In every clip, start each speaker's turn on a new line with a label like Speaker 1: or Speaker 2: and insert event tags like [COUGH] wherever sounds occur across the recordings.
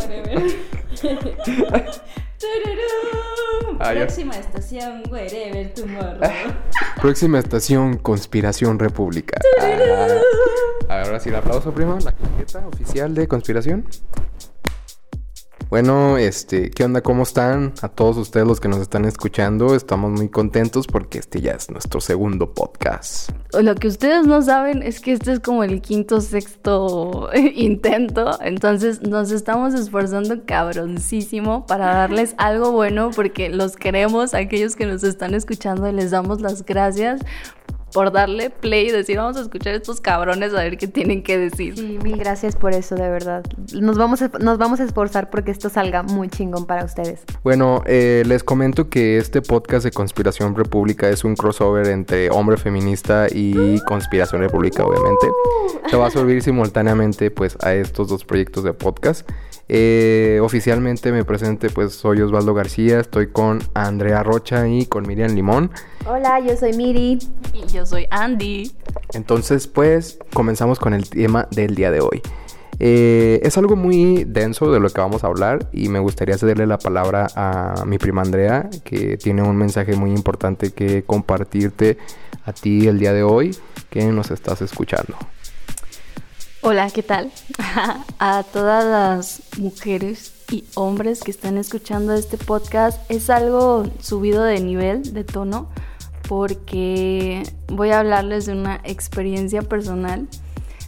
Speaker 1: whatever. [LAUGHS]
Speaker 2: Ah, ya.
Speaker 1: Próxima estación, wherever tomorrow.
Speaker 2: Próxima estación, Conspiración República. Ah, ahora sí, el aplauso, primo. La tarjeta oficial de Conspiración. Bueno, este, ¿qué onda? ¿Cómo están? A todos ustedes los que nos están escuchando, estamos muy contentos porque este ya es nuestro segundo podcast.
Speaker 3: Lo que ustedes no saben es que este es como el quinto, sexto [LAUGHS] intento. Entonces nos estamos esforzando cabroncísimo para darles algo bueno porque los queremos, aquellos que nos están escuchando, les damos las gracias por darle play y decir, vamos a escuchar a estos cabrones a ver qué tienen que decir.
Speaker 4: Sí, mil gracias por eso, de verdad. Nos vamos a, nos vamos a esforzar porque esto salga muy chingón para ustedes.
Speaker 2: Bueno, eh, les comento que este podcast de Conspiración República es un crossover entre hombre feminista y Conspiración República, obviamente. Se va a subir simultáneamente pues a estos dos proyectos de podcast. Eh, oficialmente me presente pues soy Osvaldo García, estoy con Andrea Rocha y con Miriam Limón.
Speaker 4: Hola, yo soy Miri.
Speaker 3: Y yo soy Andy.
Speaker 2: Entonces pues comenzamos con el tema del día de hoy. Eh, es algo muy denso de lo que vamos a hablar y me gustaría cederle la palabra a mi prima Andrea, que tiene un mensaje muy importante que compartirte a ti el día de hoy, que nos estás escuchando.
Speaker 3: Hola, ¿qué tal? [LAUGHS] A todas las mujeres y hombres que están escuchando este podcast, es algo subido de nivel, de tono, porque voy a hablarles de una experiencia personal.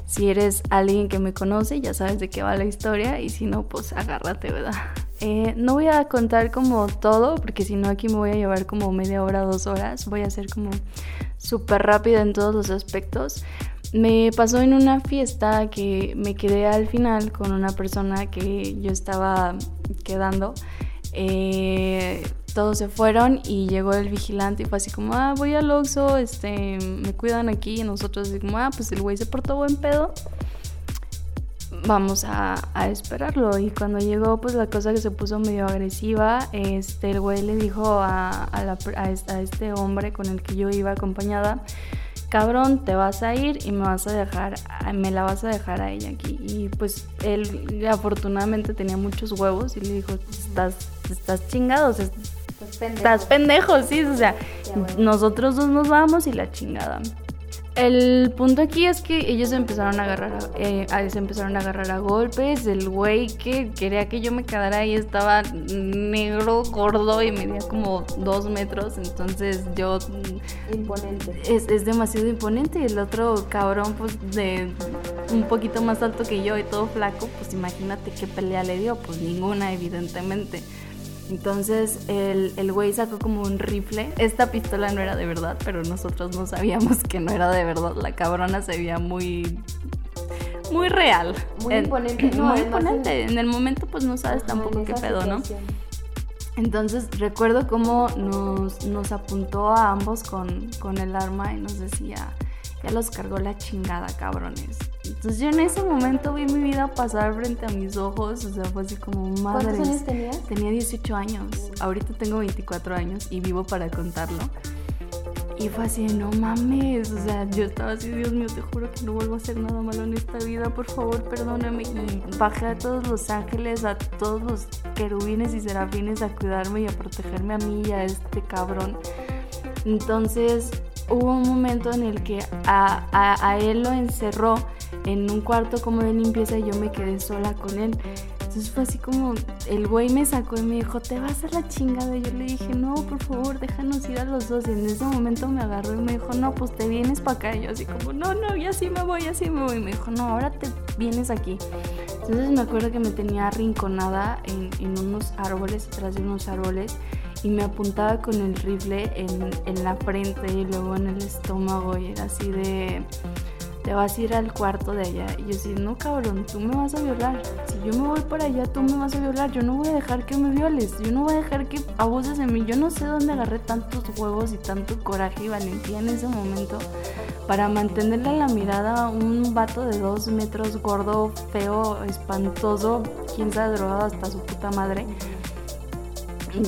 Speaker 3: Si eres alguien que me conoce, ya sabes de qué va la historia, y si no, pues agárrate, ¿verdad? Eh, no voy a contar como todo, porque si no aquí me voy a llevar como media hora, dos horas. Voy a ser como súper rápida en todos los aspectos. Me pasó en una fiesta que me quedé al final con una persona que yo estaba quedando. Eh, todos se fueron y llegó el vigilante y fue así como, ah, voy al Oxxo, este, me cuidan aquí. Y nosotros así como, ah, pues el güey se portó buen pedo. Vamos a, esperarlo. Y cuando llegó, pues la cosa que se puso medio agresiva, este, el güey le dijo a, a, este- hombre con el que yo iba acompañada, cabrón, te vas a ir y me vas a dejar, me la vas a dejar a ella aquí. Y pues él afortunadamente tenía muchos huevos y le dijo, estás, estás chingados, estás pendejo, sí, o sea, nosotros dos nos vamos y la chingada. El punto aquí es que ellos empezaron a agarrar, a- eh, a- se empezaron a agarrar a golpes. El güey que quería que yo me quedara ahí estaba negro, gordo y medía como dos metros. Entonces yo
Speaker 4: Imponente.
Speaker 3: es, es demasiado imponente. Y el otro cabrón, pues de un poquito más alto que yo y todo flaco, pues imagínate qué pelea le dio. Pues ninguna, evidentemente. Entonces el, el güey sacó como un rifle. Esta pistola no era de verdad, pero nosotros no sabíamos que no era de verdad. La cabrona se veía muy. Muy real.
Speaker 4: Muy
Speaker 3: En-
Speaker 4: imponente, [CLEARS THROAT] ¿no?
Speaker 3: Muy imponente. En el momento, pues no sabes tampoco qué pedo, ¿no? Entonces recuerdo cómo nos, nos apuntó a ambos con, con el arma y nos decía, ya los cargó la chingada, cabrones. Entonces yo en ese momento vi mi vida pasar frente a mis ojos, o sea, fue así como madre.
Speaker 4: ¿Cuántos años tenías?
Speaker 3: Tenía 18 años, ahorita tengo 24 años y vivo para contarlo. Y fue así, no mames, o sea, yo estaba así, Dios mío, te juro que no vuelvo a hacer nada malo en esta vida, por favor, perdóname. Y bajé a todos los ángeles, a todos los querubines y serafines a cuidarme y a protegerme a mí y a este cabrón. Entonces hubo un momento en el que a, a- a él lo encerró en un cuarto como de limpieza y yo me quedé sola con él. Entonces fue así como, el güey me sacó y me dijo, te vas a la chingada. Y yo le dije, no, por favor, déjanos ir a los dos. Y en ese momento me agarró y me dijo, no, pues te vienes para acá. Y yo así como, no, no, ya sí me voy, ya sí me voy. Y me dijo, no, ahora te vienes aquí. Entonces me acuerdo que me tenía arrinconada en, unos árboles, atrás de unos árboles. Y me apuntaba con el rifle en, en la frente y luego en el estómago. Y era así de te vas a ir al cuarto de allá. Y yo así, no cabrón, tú me vas a violar. Si yo me voy para allá, tú me vas a violar. Yo no voy a dejar que me violes. Yo no voy a dejar que abuses de mí. Yo no sé dónde agarré tantos huevos y tanto coraje y valentía en ese momento para mantenerle la mirada a un vato de dos metros, gordo, feo, espantoso, quién sabe drogado hasta su puta madre.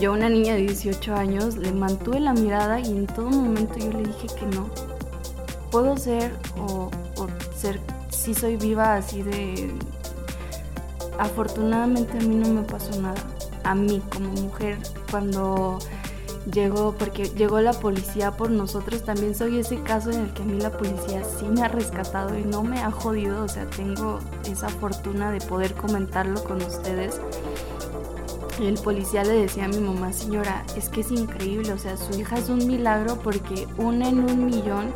Speaker 3: Yo, una niña de 18 años, le mantuve la mirada y en todo momento yo le dije que no. Puedo ser o ser, soy viva así de afortunadamente a mí no me pasó nada. A mí como mujer, cuando llegó, porque llegó la policía por nosotros, también soy ese caso en el que a mí la policía sí me ha rescatado y no me ha jodido, o sea, tengo esa fortuna de poder comentarlo con ustedes. El policía le decía a mi mamá, señora, es que es increíble, o sea, su hija es un milagro porque una en un millón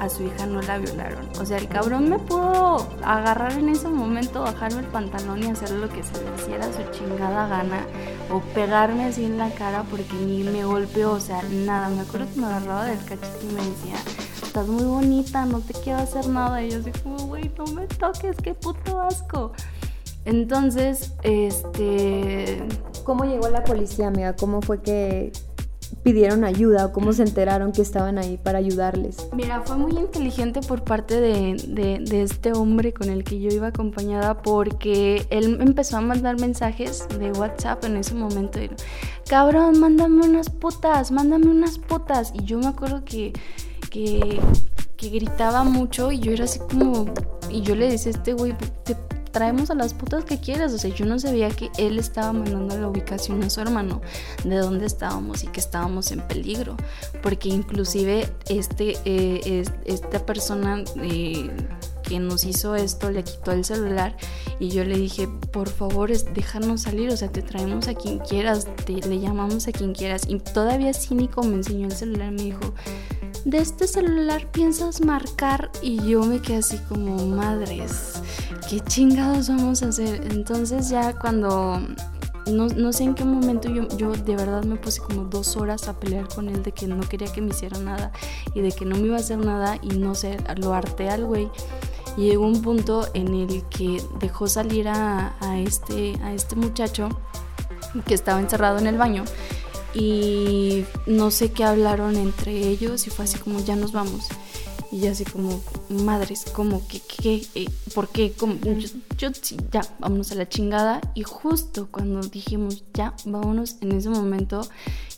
Speaker 3: a su hija no la violaron. O sea, el cabrón me pudo agarrar en ese momento, bajarme el pantalón y hacer lo que se le hiciera su chingada gana. O pegarme así en la cara porque ni me golpeó, o sea, nada. Me acuerdo que me agarraba del cachete y me decía, estás muy bonita, no te quiero hacer nada. Y yo así como, güey, no me toques, qué puto asco. Entonces, este...
Speaker 4: ¿Cómo llegó la policía, amiga? ¿Cómo fue que, pidieron ayuda o cómo se enteraron que estaban ahí para ayudarles?
Speaker 3: Mira, fue muy inteligente por parte de, de, este hombre con el que yo iba acompañada porque él empezó a mandar mensajes de WhatsApp en ese momento. Y, Cabrón, mándame unas putas, mándame unas putas. Y yo me acuerdo que, que, que gritaba mucho y yo era así como... Y yo le decía a este güey, te traemos a las putas que quieras. O sea, yo no sabía que él estaba mandando la ubicación a su hermano de dónde estábamos y que estábamos en peligro. Porque inclusive este, eh, esta persona eh, que nos hizo esto le quitó el celular y yo le dije, por favor, déjanos salir, o sea, te traemos a quien quieras, te, le llamamos a quien quieras. Y todavía cínico me enseñó el celular, me dijo, de este celular piensas marcar y yo me quedé así como madres, ¿qué chingados vamos a hacer? Entonces ya cuando no, sé en qué momento yo, yo, de verdad me puse como dos horas a pelear con él de que no quería que me hiciera nada y de que no me iba a hacer nada y no sé, lo harté al güey. Llegó un punto en el que dejó salir a, a, este, a este muchacho que estaba encerrado en el baño y no sé qué hablaron entre ellos y fue así como ya nos vamos. Y ya así como, madres, como que, qué, eh, por qué, como, yo, yo, ya, vámonos a la chingada. Y justo cuando dijimos, ya, vámonos, en ese momento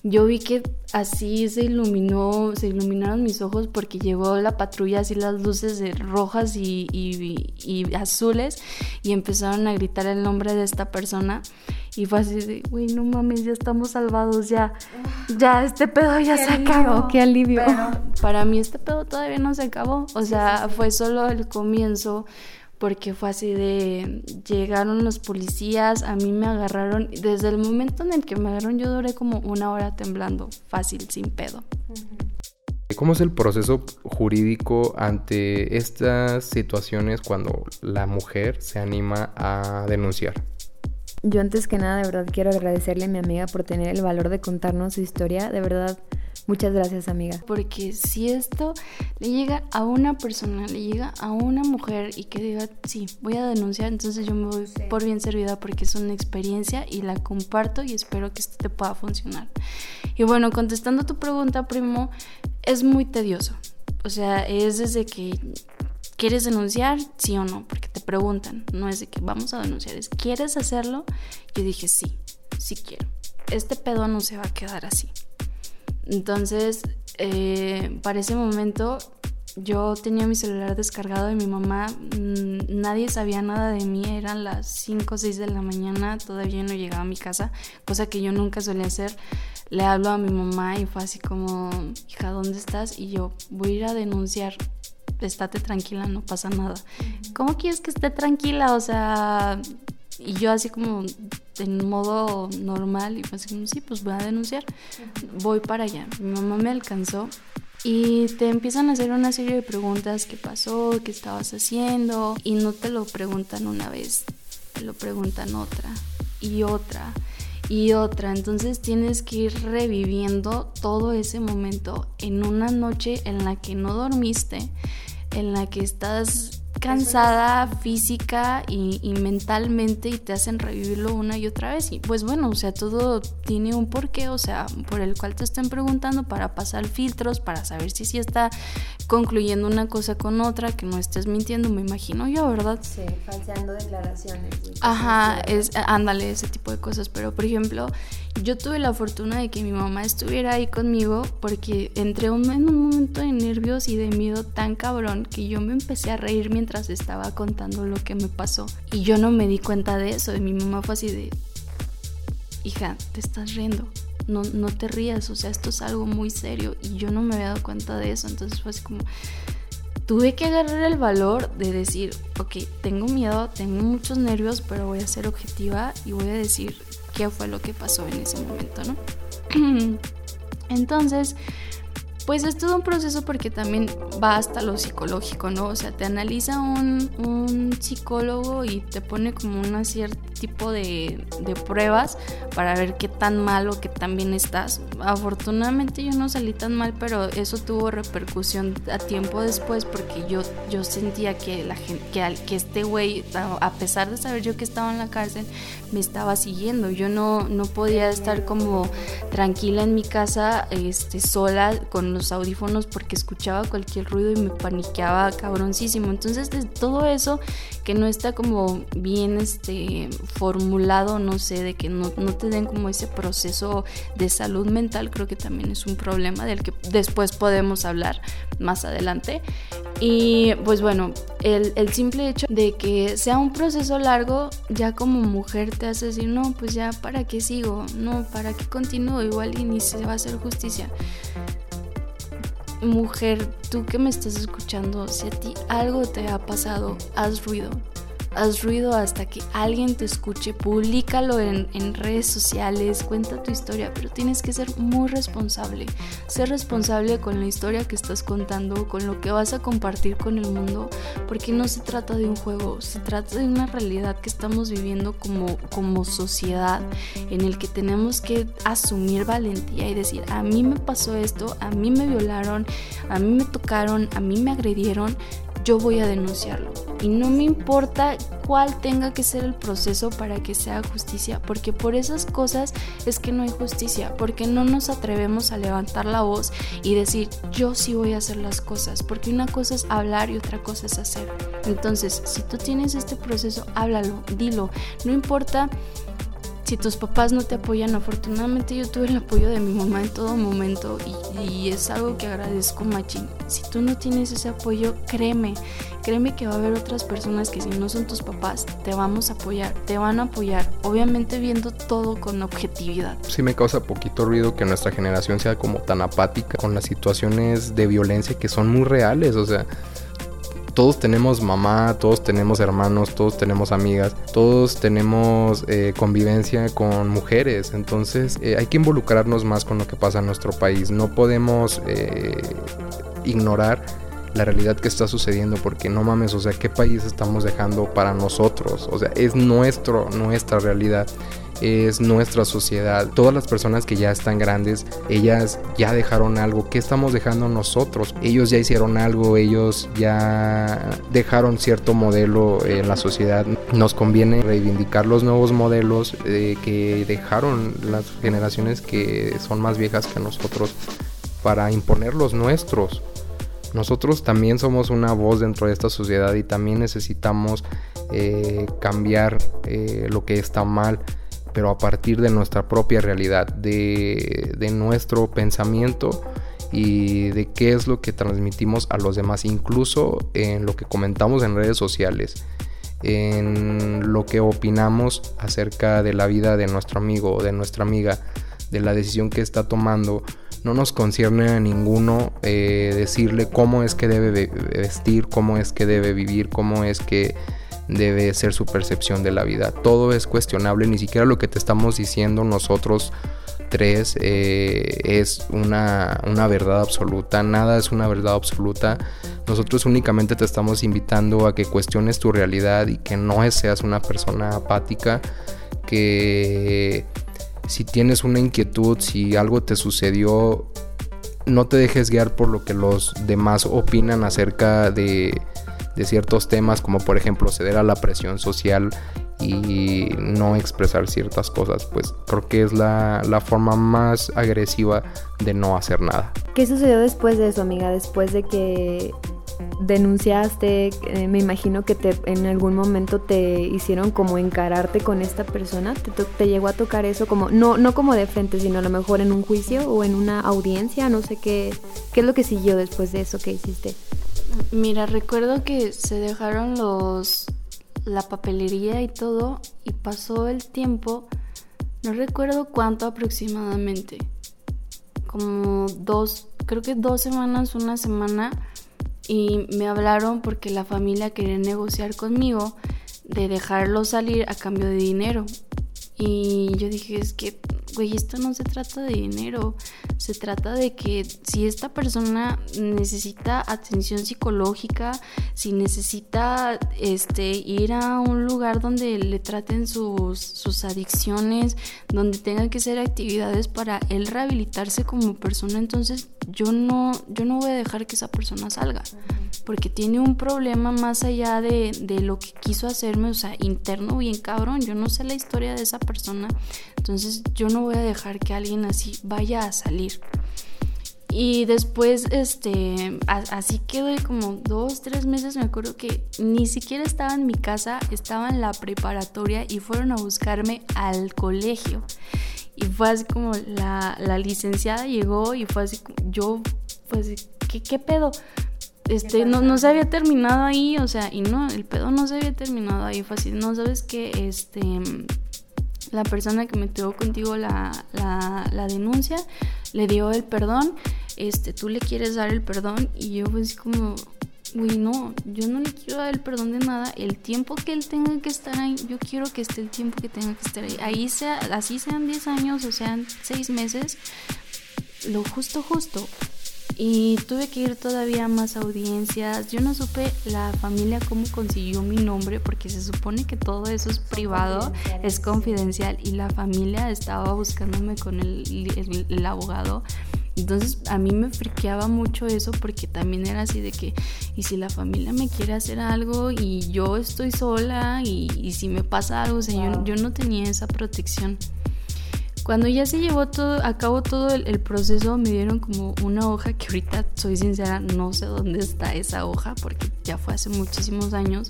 Speaker 3: yo vi que así se iluminó, se iluminaron mis ojos porque llegó la patrulla, así las luces de rojas y, y, azules y empezaron a gritar el nombre de esta persona. Y fue así de, güey, no mames, ya estamos salvados, ya, ya, este pedo ya se acabó, qué alivio. Para mí este pedo todavía no se acabó, o sea, fue solo el comienzo porque fue así de llegaron los policías, a mí me agarraron, desde el momento en el que me agarraron yo duré como una hora temblando, fácil, sin pedo.
Speaker 2: ¿Cómo es el proceso jurídico ante estas situaciones cuando la mujer se anima a denunciar?
Speaker 4: Yo antes que nada, de verdad, quiero agradecerle a mi amiga por tener el valor de contarnos su historia. De verdad, muchas gracias, amiga.
Speaker 3: Porque si esto le llega a una persona, le llega a una mujer y que diga, sí, voy a denunciar, entonces yo me voy por bien servida porque es una experiencia y la comparto y espero que esto te pueda funcionar. Y bueno, contestando tu pregunta, primo, es muy tedioso. O sea, es desde que ¿Quieres denunciar? Sí o no, porque te preguntan. No es de que vamos a denunciar, es ¿quieres hacerlo? Yo dije sí, sí quiero. Este pedo no se va a quedar así. Entonces, eh, para ese momento yo tenía mi celular descargado de mi mamá, mm, nadie sabía nada de mí, eran las 5 o 6 de la mañana, todavía no llegaba a mi casa, cosa que yo nunca solía hacer. Le hablo a mi mamá y fue así como, hija, ¿dónde estás? Y yo voy a ir a denunciar estate tranquila, no pasa nada. ¿Cómo quieres que esté tranquila? O sea, y yo así como en modo normal y pues así como, sí, pues voy a denunciar, voy para allá. Mi mamá me alcanzó y te empiezan a hacer una serie de preguntas, ¿qué pasó? ¿Qué estabas haciendo? Y no te lo preguntan una vez, te lo preguntan otra y otra y otra. Entonces tienes que ir reviviendo todo ese momento en una noche en la que no dormiste, en la que estás cansada física y, mentalmente y te hacen revivirlo una y otra vez. Y pues bueno, o sea, todo tiene un porqué, o sea, por el cual te están preguntando para pasar filtros, para saber si sí está concluyendo una cosa con otra, que no estés mintiendo, me imagino yo, ¿verdad?
Speaker 4: Sí, falseando declaraciones.
Speaker 3: Ajá, es, ándale, ese tipo de cosas. Pero por ejemplo, Yo tuve la fortuna de que mi mamá estuviera ahí conmigo porque entré en un momento de nervios y de miedo tan cabrón que yo me empecé a reír mientras estaba contando lo que me pasó. Y yo no me di cuenta de eso. Y mi mamá fue así de, hija, te estás riendo. No, no te rías, o sea, esto es algo muy serio y yo no me había dado cuenta de eso. Entonces fue así como, tuve que agarrar el valor de decir, ok, tengo miedo, tengo muchos nervios, pero voy a ser objetiva y voy a decir qué fue lo que pasó en ese momento, ¿no? [CLEARS THROAT] Entonces, pues es todo un proceso porque también va hasta lo psicológico, ¿no? O sea, te analiza un, un psicólogo y te pone como un cierto tipo de, de, pruebas para ver qué tan mal o qué tan bien estás. Afortunadamente yo no salí tan mal, pero eso tuvo repercusión a tiempo después porque yo, yo sentía que, la gente, que, que este güey, a pesar de saber yo que estaba en la cárcel, me estaba siguiendo. Yo no, no podía estar como tranquila en mi casa, este, sola, con los audífonos porque escuchaba cualquier ruido y me paniqueaba cabroncísimo. Entonces, de todo eso que no está como bien este, formulado, no sé, de que no, no te den como ese proceso de salud mental, creo que también es un problema del que después podemos hablar más adelante. Y pues bueno, el, el, simple hecho de que sea un proceso largo, ya como mujer te hace decir, no, pues ya, ¿para qué sigo? No, ¿para qué continúo? Igual y ni se va a hacer justicia mujer, tú que me estás escuchando, si a ti algo te ha pasado, haz ruido haz ruido hasta que alguien te escuche, públicalo en, redes sociales, cuenta tu historia, pero tienes que ser muy responsable. Ser responsable con la historia que estás contando, con lo que vas a compartir con el mundo, porque no se trata de un juego, se trata de una realidad que estamos viviendo como, como sociedad, en el que tenemos que asumir valentía y decir, a mí me pasó esto, a mí me violaron, a mí me tocaron, a mí me agredieron, yo voy a denunciarlo. Y no me importa cuál tenga que ser el proceso para que sea justicia, porque por esas cosas es que no hay justicia, porque no nos atrevemos a levantar la voz y decir, yo sí voy a hacer las cosas, porque una cosa es hablar y otra cosa es hacer. Entonces, si tú tienes este proceso, háblalo, dilo, no importa si tus papás no te apoyan, afortunadamente yo tuve el apoyo de mi mamá en todo momento y, es algo que agradezco machín. Si tú no tienes ese apoyo, créeme, créeme que va a haber otras personas que si no son tus papás, te vamos a apoyar, te van a apoyar, obviamente viendo todo con objetividad.
Speaker 2: Sí me causa poquito ruido que nuestra generación sea como tan apática con las situaciones de violencia que son muy reales, o sea todos tenemos mamá, todos tenemos hermanos, todos tenemos amigas, todos tenemos eh, convivencia con mujeres. Entonces eh, hay que involucrarnos más con lo que pasa en nuestro país. No podemos eh, ignorar la realidad que está sucediendo porque no mames, o sea, ¿qué país estamos dejando para nosotros? O sea, es nuestro, nuestra realidad es nuestra sociedad. Todas las personas que ya están grandes, ellas ya dejaron algo. ¿Qué estamos dejando nosotros? Ellos ya hicieron algo, ellos ya dejaron cierto modelo en la sociedad. Nos conviene reivindicar los nuevos modelos eh, que dejaron las generaciones que son más viejas que nosotros para imponer los nuestros. Nosotros también somos una voz dentro de esta sociedad y también necesitamos eh, cambiar eh, lo que está mal pero a partir de nuestra propia realidad, de, nuestro pensamiento y de qué es lo que transmitimos a los demás, incluso en lo que comentamos en redes sociales, en lo que opinamos acerca de la vida de nuestro amigo o de nuestra amiga, de la decisión que está tomando. No nos concierne a ninguno eh, decirle cómo es que debe vestir, cómo es que debe vivir, cómo es que debe ser su percepción de la vida. Todo es cuestionable, ni siquiera lo que te estamos diciendo nosotros tres eh, es una, una, verdad absoluta, nada es una verdad absoluta. Nosotros únicamente te estamos invitando a que cuestiones tu realidad y que no seas una persona apática, que si tienes una inquietud, si algo te sucedió, no te dejes guiar por lo que los demás opinan acerca de de ciertos temas como por ejemplo ceder a la presión social y no expresar ciertas cosas, pues creo que es la, la, forma más agresiva de no hacer nada.
Speaker 4: ¿Qué sucedió después de eso, amiga? Después de que denunciaste, eh, me imagino que te, en algún momento te hicieron como encararte con esta persona, te, te llegó a tocar eso como, no, no como de frente, sino a lo mejor en un juicio o en una audiencia, no sé qué, qué es lo que siguió después de eso que hiciste.
Speaker 3: Mira, recuerdo que se dejaron los la papelería y todo y pasó el tiempo, no recuerdo cuánto aproximadamente, como dos, creo que dos semanas, una semana y me hablaron porque la familia quería negociar conmigo de dejarlo salir a cambio de dinero. Y yo dije, es que, güey, esto no se trata de dinero, se trata de que si esta persona necesita atención psicológica, si necesita este, ir a un lugar donde le traten sus, sus adicciones, donde tenga que hacer actividades para él rehabilitarse como persona, entonces yo no, yo no voy a dejar que esa persona salga, porque tiene un problema más allá de, de lo que quiso hacerme, o sea, interno bien cabrón, yo no sé la historia de esa persona, entonces yo no voy a dejar que alguien así vaya a salir. Y después, este, así quedó como dos, tres meses, me acuerdo que ni siquiera estaba en mi casa, estaba en la preparatoria y fueron a buscarme al colegio. Y fue así como la, la licenciada llegó y fue así, yo, fue así, ¿qué, qué pedo? Este, no, no se había terminado ahí, o sea, y no, el pedo no se había terminado ahí, fue así, no, ¿sabes qué? Este, la persona que metió contigo la, la, la denuncia le dio el perdón, este, tú le quieres dar el perdón y yo pues como, güey, no, yo no le quiero dar el perdón de nada, el tiempo que él tenga que estar ahí, yo quiero que esté el tiempo que tenga que estar ahí, ahí sea, así sean 10 años o sean 6 meses, lo justo, justo. Y tuve que ir todavía a más audiencias. Yo no supe la familia cómo consiguió mi nombre porque se supone que todo eso es privado, es confidencial y la familia estaba buscándome con el, el- el abogado. Entonces a mí me friqueaba mucho eso porque también era así de que, y si la familia me quiere hacer algo y yo estoy sola y, y si me pasa algo, o sea, yo, yo no tenía esa protección. Cuando ya se llevó todo, a cabo todo el, proceso, me dieron como una hoja que ahorita, soy sincera, no sé dónde está esa hoja porque ya fue hace muchísimos años.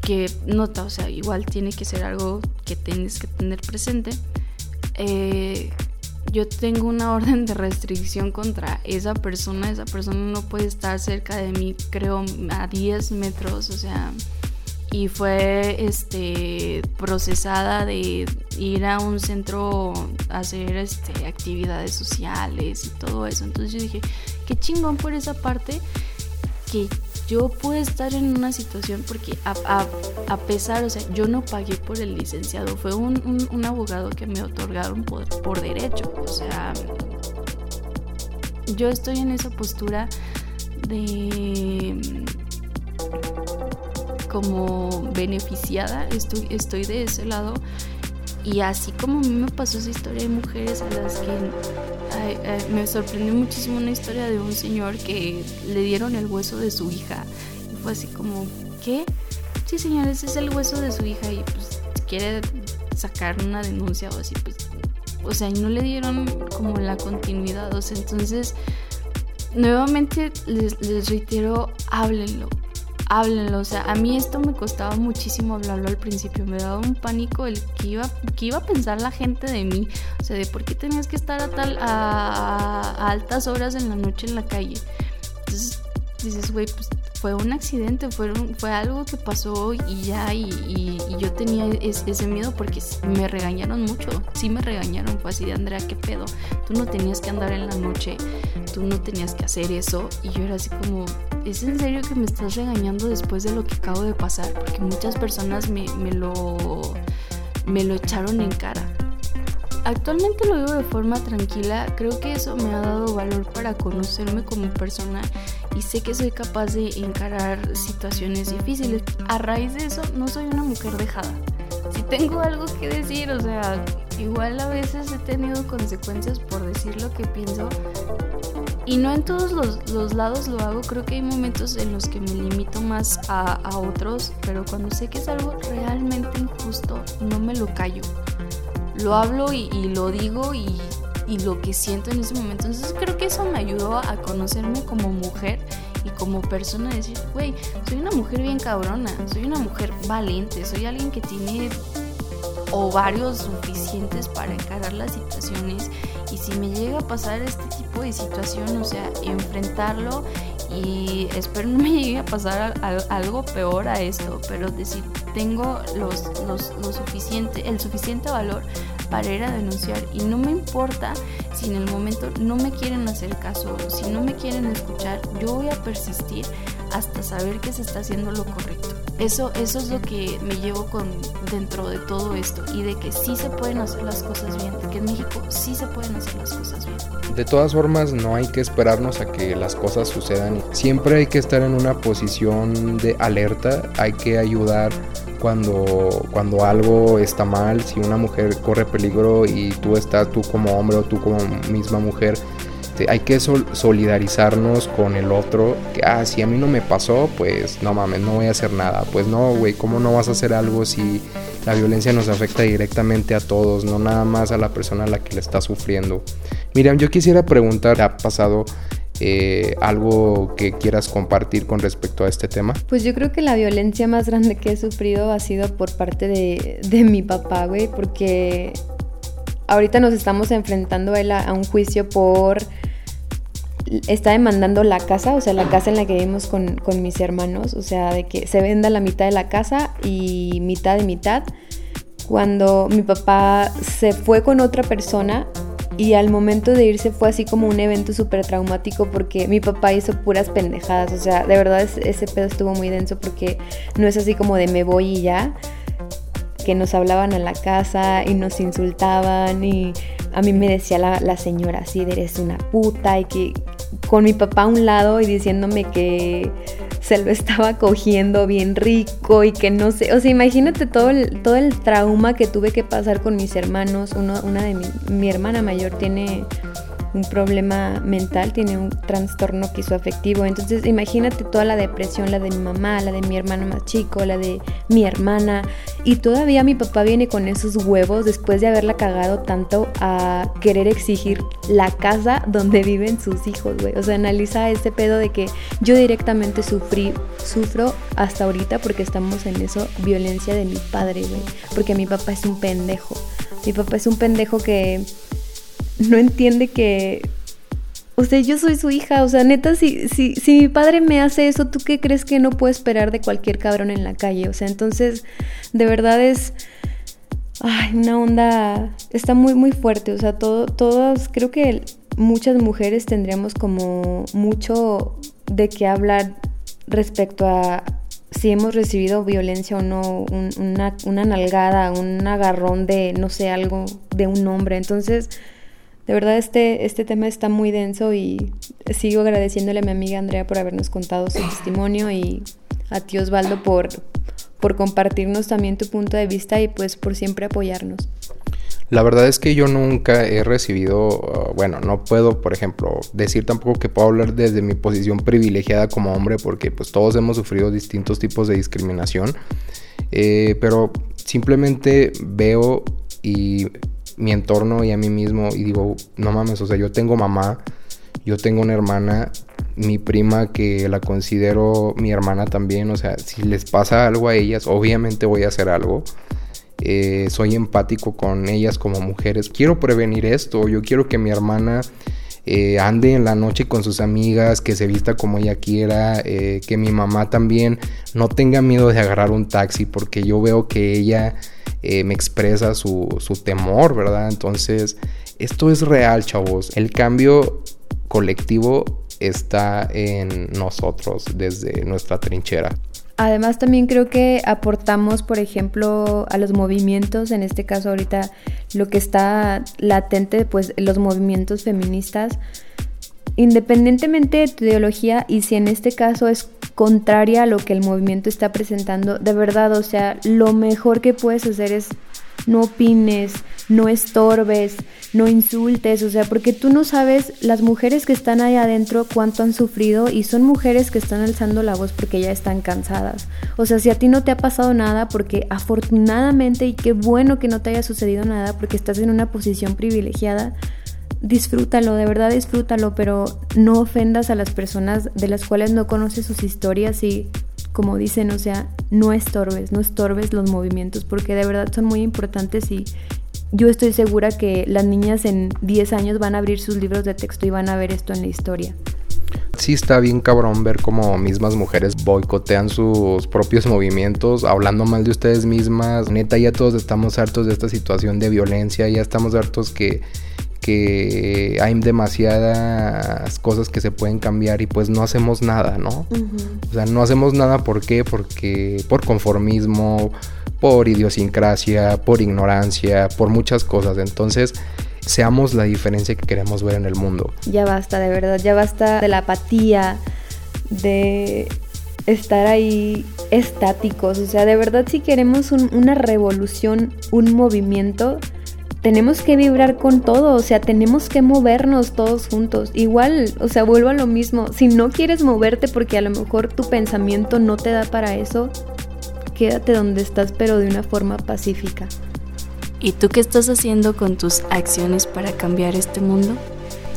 Speaker 3: Que nota, o sea, igual tiene que ser algo que tienes que tener presente. Eh, yo tengo una [LAUGHS] orden de restricción contra esa persona. Esa persona no puede estar cerca de mí, creo, a 10 metros, o sea y fue este procesada de ir a un centro a hacer este actividades sociales y todo eso. Entonces yo dije, qué chingón por esa parte que yo pude estar en una situación porque a, a- a pesar, o sea, yo no pagué por el licenciado, fue un, un- un abogado que me otorgaron por, por derecho, o sea, yo estoy en esa postura de como beneficiada, estoy, estoy de ese lado. Y así como a mí me pasó esa historia, hay mujeres a las que me sorprendió muchísimo una historia de un señor que le dieron el hueso de su hija. Y fue así como, ¿qué? Sí, señor, ese es el hueso de su hija y pues quiere sacar una denuncia o así, pues, o sea, y no le dieron como la continuidad, o sea, entonces, nuevamente les reitero, háblenlo, háblenlo. O sea, a mí esto me costaba muchísimo hablarlo al principio. Me daba un pánico el que iba, que iba a pensar la gente de mí. O sea, de por qué tenías que estar a, tal, a, altas horas en la noche en la calle. Entonces dices, güey, pues fue un accidente, fue, fue algo que pasó y ya, y, y- y yo tenía es- ese miedo porque me regañaron mucho, sí me regañaron, fue así de Andrea, ¿qué pedo? Tú no tenías que andar en la noche, tú no tenías que hacer eso, y yo era así como, ¿es en serio que me estás regañando después de lo que acabo de pasar? Porque muchas personas me, me lo, me lo echaron en cara. Actualmente lo vivo de forma tranquila, creo que eso me ha dado valor para conocerme como persona y sé que soy capaz de encarar situaciones difíciles. A raíz de eso no soy una mujer dejada. Si tengo algo que decir, o sea, igual a veces he tenido consecuencias por decir lo que pienso y no en todos los, los lados lo hago, creo que hay momentos en los que me limito más a, a otros, pero cuando sé que es algo realmente injusto, no me lo callo. Lo hablo y, y lo digo y, y lo que siento en ese momento. Entonces creo que eso me ayudó a conocerme como mujer y como persona decir, güey, soy una mujer bien cabrona, soy una mujer valiente, soy alguien que tiene ovarios suficientes para encarar las situaciones. Y si me llega a pasar este tipo de situación, o sea, enfrentarlo y espero no me [LAUGHS] llegue a pasar algo peor a esto, pero decir, tengo los, los, lo suficiente, el suficiente valor para ir a denunciar y no me importa si en el momento no me quieren hacer caso, si no me quieren escuchar, yo voy a persistir hasta saber que se está haciendo lo correcto. Eso, eso es lo que me llevo con dentro de todo esto y de que sí se pueden hacer las cosas bien, que en México sí se pueden hacer las cosas bien.
Speaker 2: De todas formas, no hay que esperarnos a que las cosas sucedan. Siempre hay que estar en una posición de alerta, hay que ayudar cuando, cuando algo está mal, si una mujer corre peligro y tú estás, tú como hombre o tú como misma mujer, este, hay que solidarizarnos con el otro. Que, ah, si a mí no me pasó, pues no mames, no voy a hacer nada. Pues no, güey, ¿cómo no vas a hacer algo si la violencia nos afecta directamente a todos, no nada más a la persona a la que le está sufriendo? Miriam, yo quisiera preguntar, ¿ha pasado eh, algo que quieras compartir con respecto a este tema?
Speaker 4: Pues yo creo que la violencia más grande que he sufrido ha sido por parte de mi papá, güey, porque ahorita nos estamos enfrentando a él a, un juicio por está demandando la casa, o sea, la casa en la que vivimos con, con, mis hermanos, o sea, de que se venda la mitad de la casa y mitad de mitad. Cuando mi papá se fue con otra persona y al momento de irse fue así como un evento súper traumático porque mi papá hizo puras pendejadas, o sea, de verdad ese pedo estuvo muy denso porque no es así como de me voy y ya que nos hablaban a la casa y nos insultaban y a mí me decía la, señora así, eres una puta y que con mi papá a un lado y diciéndome que se lo [LAUGHS] estaba cogiendo bien rico y que no sé, o sea, imagínate todo el, todo el trauma que tuve que pasar con mis hermanos, Uno, una de mi, mi hermana mayor tiene un problema mental, tiene un trastorno quizoafectivo. Entonces, imagínate toda la depresión, la de mi mamá, la de mi hermano más chico, la de mi hermana. Y todavía mi papá viene con esos huevos después de haberla cagado tanto a querer exigir la casa donde viven sus hijos, güey. O sea, analiza ese pedo de que yo directamente sufrí, sufro hasta ahorita porque estamos en eso, violencia de mi padre, güey. Porque mi papá es un pendejo. Mi papá es un pendejo que no entiende que, o sea, yo soy su hija, o sea, neta, si, si, si mi padre me hace eso, ¿tú qué crees que no puedo esperar de cualquier cabrón en la calle? O sea, entonces, de verdad es... Ay, una onda está muy muy fuerte, o sea, todo, todas, creo que muchas mujeres tendríamos como mucho de qué hablar respecto a si hemos recibido violencia o no, una, una nalgada, un agarrón de, no sé, algo de un hombre. Entonces, de verdad este, este tema está muy denso y sigo agradeciéndole a mi amiga Andrea por habernos contado su testimonio y a ti Osvaldo por, por compartirnos también tu punto de vista y pues por siempre apoyarnos.
Speaker 2: La verdad es que yo nunca he recibido, uh, bueno, no puedo, por ejemplo, decir tampoco que puedo hablar desde mi posición privilegiada como hombre, porque pues todos hemos sufrido distintos tipos de discriminación, eh, pero simplemente veo y mi entorno y a mí mismo y digo, no mames, o sea, yo tengo mamá, yo tengo una hermana, mi prima que la considero mi hermana también, o sea, si les pasa algo a ellas, obviamente voy a hacer algo. Eh, soy empático con ellas como mujeres. Quiero prevenir esto, yo quiero que mi hermana eh, ande en la noche con sus amigas, que se vista como ella quiera, eh, que mi mamá también no tenga miedo de agarrar un taxi, porque yo veo que ella eh, me expresa su, su temor, ¿verdad? Entonces, esto es real, chavos. El cambio colectivo está en nosotros desde nuestra trinchera.
Speaker 4: Además también creo que aportamos, por ejemplo, a los movimientos, en este caso ahorita lo que está latente, pues los movimientos feministas, independientemente de tu ideología y si en este caso es contraria a lo que el movimiento está presentando, de verdad, o sea, lo mejor que puedes hacer es no opines, no estorbes, no insultes, o sea, porque tú no sabes las mujeres que están ahí adentro cuánto han sufrido y son mujeres que están alzando la voz porque ya están cansadas. O sea, si a ti no te ha pasado nada, porque afortunadamente y qué bueno que no te haya sucedido nada porque estás en una posición privilegiada, disfrútalo, de verdad disfrútalo, pero no ofendas a las personas de las cuales no conoces sus historias y como dicen, o sea, no estorbes, no estorbes los movimientos porque de verdad son muy importantes y yo estoy segura que las niñas en 10 años van a abrir sus libros de texto y van a ver esto en la historia.
Speaker 2: Sí está bien cabrón ver cómo mismas mujeres boicotean sus propios movimientos, hablando mal de ustedes mismas. Neta, ya todos estamos hartos de esta situación de violencia, ya estamos hartos que, que hay demasiadas cosas que se pueden cambiar y pues no hacemos nada, ¿no? O sea, no hacemos nada, ¿por qué? Porque por conformismo, por idiosincrasia, por ignorancia, por muchas cosas. Entonces, seamos la diferencia que queremos ver en el mundo.
Speaker 4: Ya basta, de verdad, ya basta de la apatía, de estar ahí estáticos. O sea, de verdad si queremos una revolución, un movimiento, tenemos que vibrar con todo, o sea, tenemos que movernos todos juntos. Igual, o sea, vuelvo a lo mismo, si no quieres moverte porque a lo mejor tu pensamiento no te da para eso, quédate donde estás, pero de una forma pacífica.
Speaker 3: ¿Y tú qué estás haciendo con tus acciones para cambiar este mundo?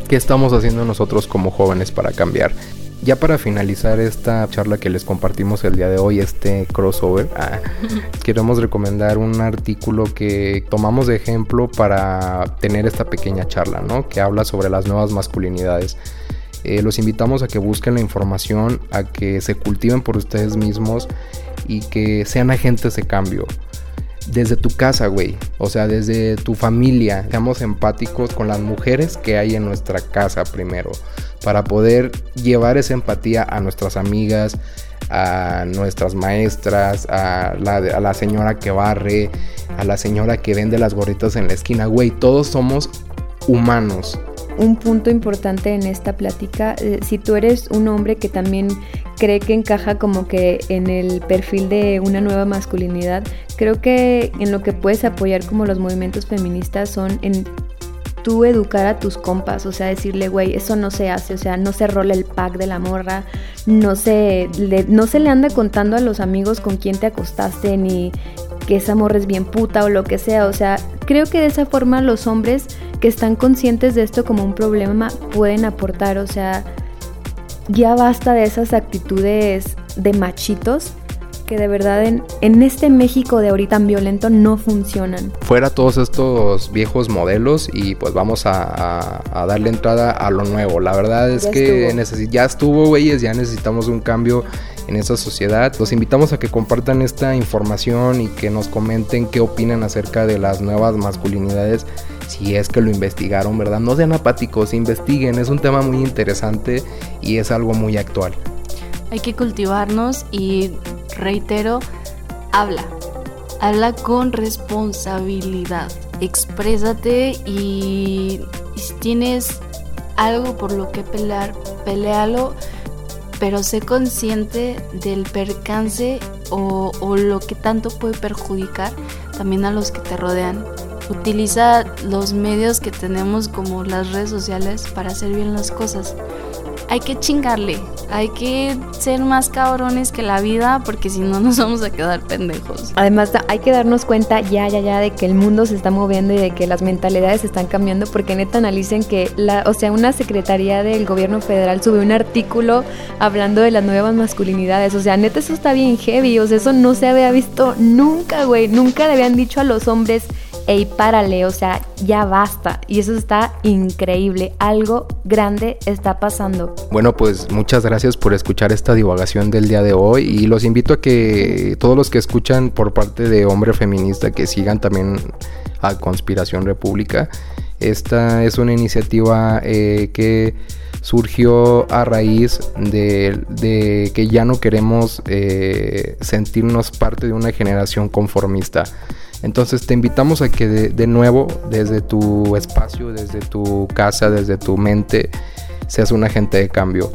Speaker 2: ¿Qué estamos haciendo nosotros como jóvenes para cambiar? Ya para finalizar esta charla que les compartimos el día de hoy, este crossover, ah, [LAUGHS] queremos recomendar un artículo que tomamos de ejemplo para tener esta pequeña charla, ¿no? Que habla sobre las nuevas masculinidades. Eh, los invitamos a que busquen la información, a que se cultiven por ustedes mismos y que sean agentes de cambio. Desde tu casa, güey. O sea, desde tu familia. Seamos empáticos con las mujeres que hay en nuestra casa primero. Para poder llevar esa empatía a nuestras amigas, a nuestras maestras, a la, señora que barre, a la señora que vende las gorritas en la esquina. Güey, todos somos humanos
Speaker 4: un punto importante en esta plática. Eh, si tú eres un hombre que también cree que encaja como que en el perfil de una nueva masculinidad, creo que en lo que puedes apoyar como los movimientos feministas son en tú educar a tus compas, o sea, decirle, güey, eso no se hace, o sea, no se rola el pack de la morra, no se, le, no se le anda contando a los amigos con quién te acostaste, ni que esa morra es bien puta o lo que sea, o sea, creo que de esa forma los hombres que están conscientes de esto como un problema pueden aportar, o sea, ya basta de esas actitudes de machitos que de verdad en, en, este México de ahorita tan violento no funcionan.
Speaker 2: Fuera todos estos viejos modelos y pues vamos a, a, darle entrada a lo nuevo. La verdad es que ya estuvo, güeyes, ya necesitamos un cambio en esta sociedad. Los invitamos a que compartan esta información y que nos comenten qué opinan acerca de las nuevas masculinidades si es que lo investigaron, ¿verdad? No sean apáticos, investiguen, es un tema muy interesante y es algo muy actual.
Speaker 3: Hay que cultivarnos y reitero, habla, habla con responsabilidad, exprésate y, si tienes algo por lo que pelear, pelealo, pero sé consciente del percance o, lo que tanto puede perjudicar también a los que te rodean. Utiliza los medios que tenemos como las redes sociales para hacer bien las cosas hay que chingarle, hay que ser más cabrones que la vida porque si no [LAUGHS] nos vamos a quedar pendejos.
Speaker 4: Además hay que darnos cuenta ya, ya, ya de que el mundo se está moviendo y de que las mentalidades están cambiando porque neta analicen que la, o sea, una secretaría del gobierno federal subió un artículo hablando de las nuevas masculinidades, o sea, neta eso está bien heavy, o sea, eso no se había visto nunca, güey, nunca le habían dicho a los hombres ey, párale, o sea, ya basta. Y eso está increíble, algo grande está pasando.
Speaker 2: Bueno, pues muchas gracias por escuchar esta divagación del día de hoy y los invito a que todos los que escuchan por parte de Hombre Feminista que sigan también a Conspiración República. Esta es una iniciativa eh, que surgió a raíz de, que ya no queremos eh, sentirnos parte de una generación conformista. Entonces te invitamos a que de, nuevo, desde tu espacio, desde tu casa, desde tu mente, seas un agente de cambio.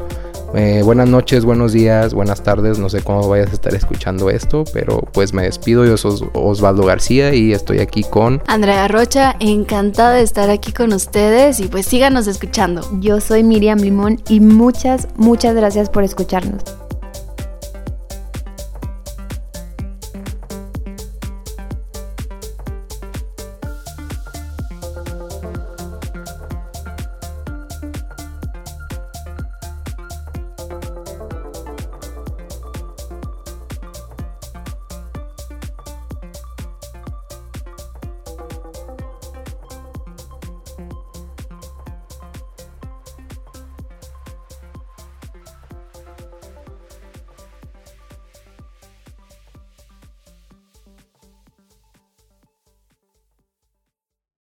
Speaker 2: Eh, buenas noches, buenos días, buenas tardes, no sé cómo vayas a estar escuchando esto, pero pues me despido, yo soy Osvaldo García y estoy aquí con
Speaker 3: Andrea Rocha, encantada de estar aquí con ustedes y pues síganos escuchando.
Speaker 4: Yo soy Miriam Limón y muchas, muchas gracias por escucharnos.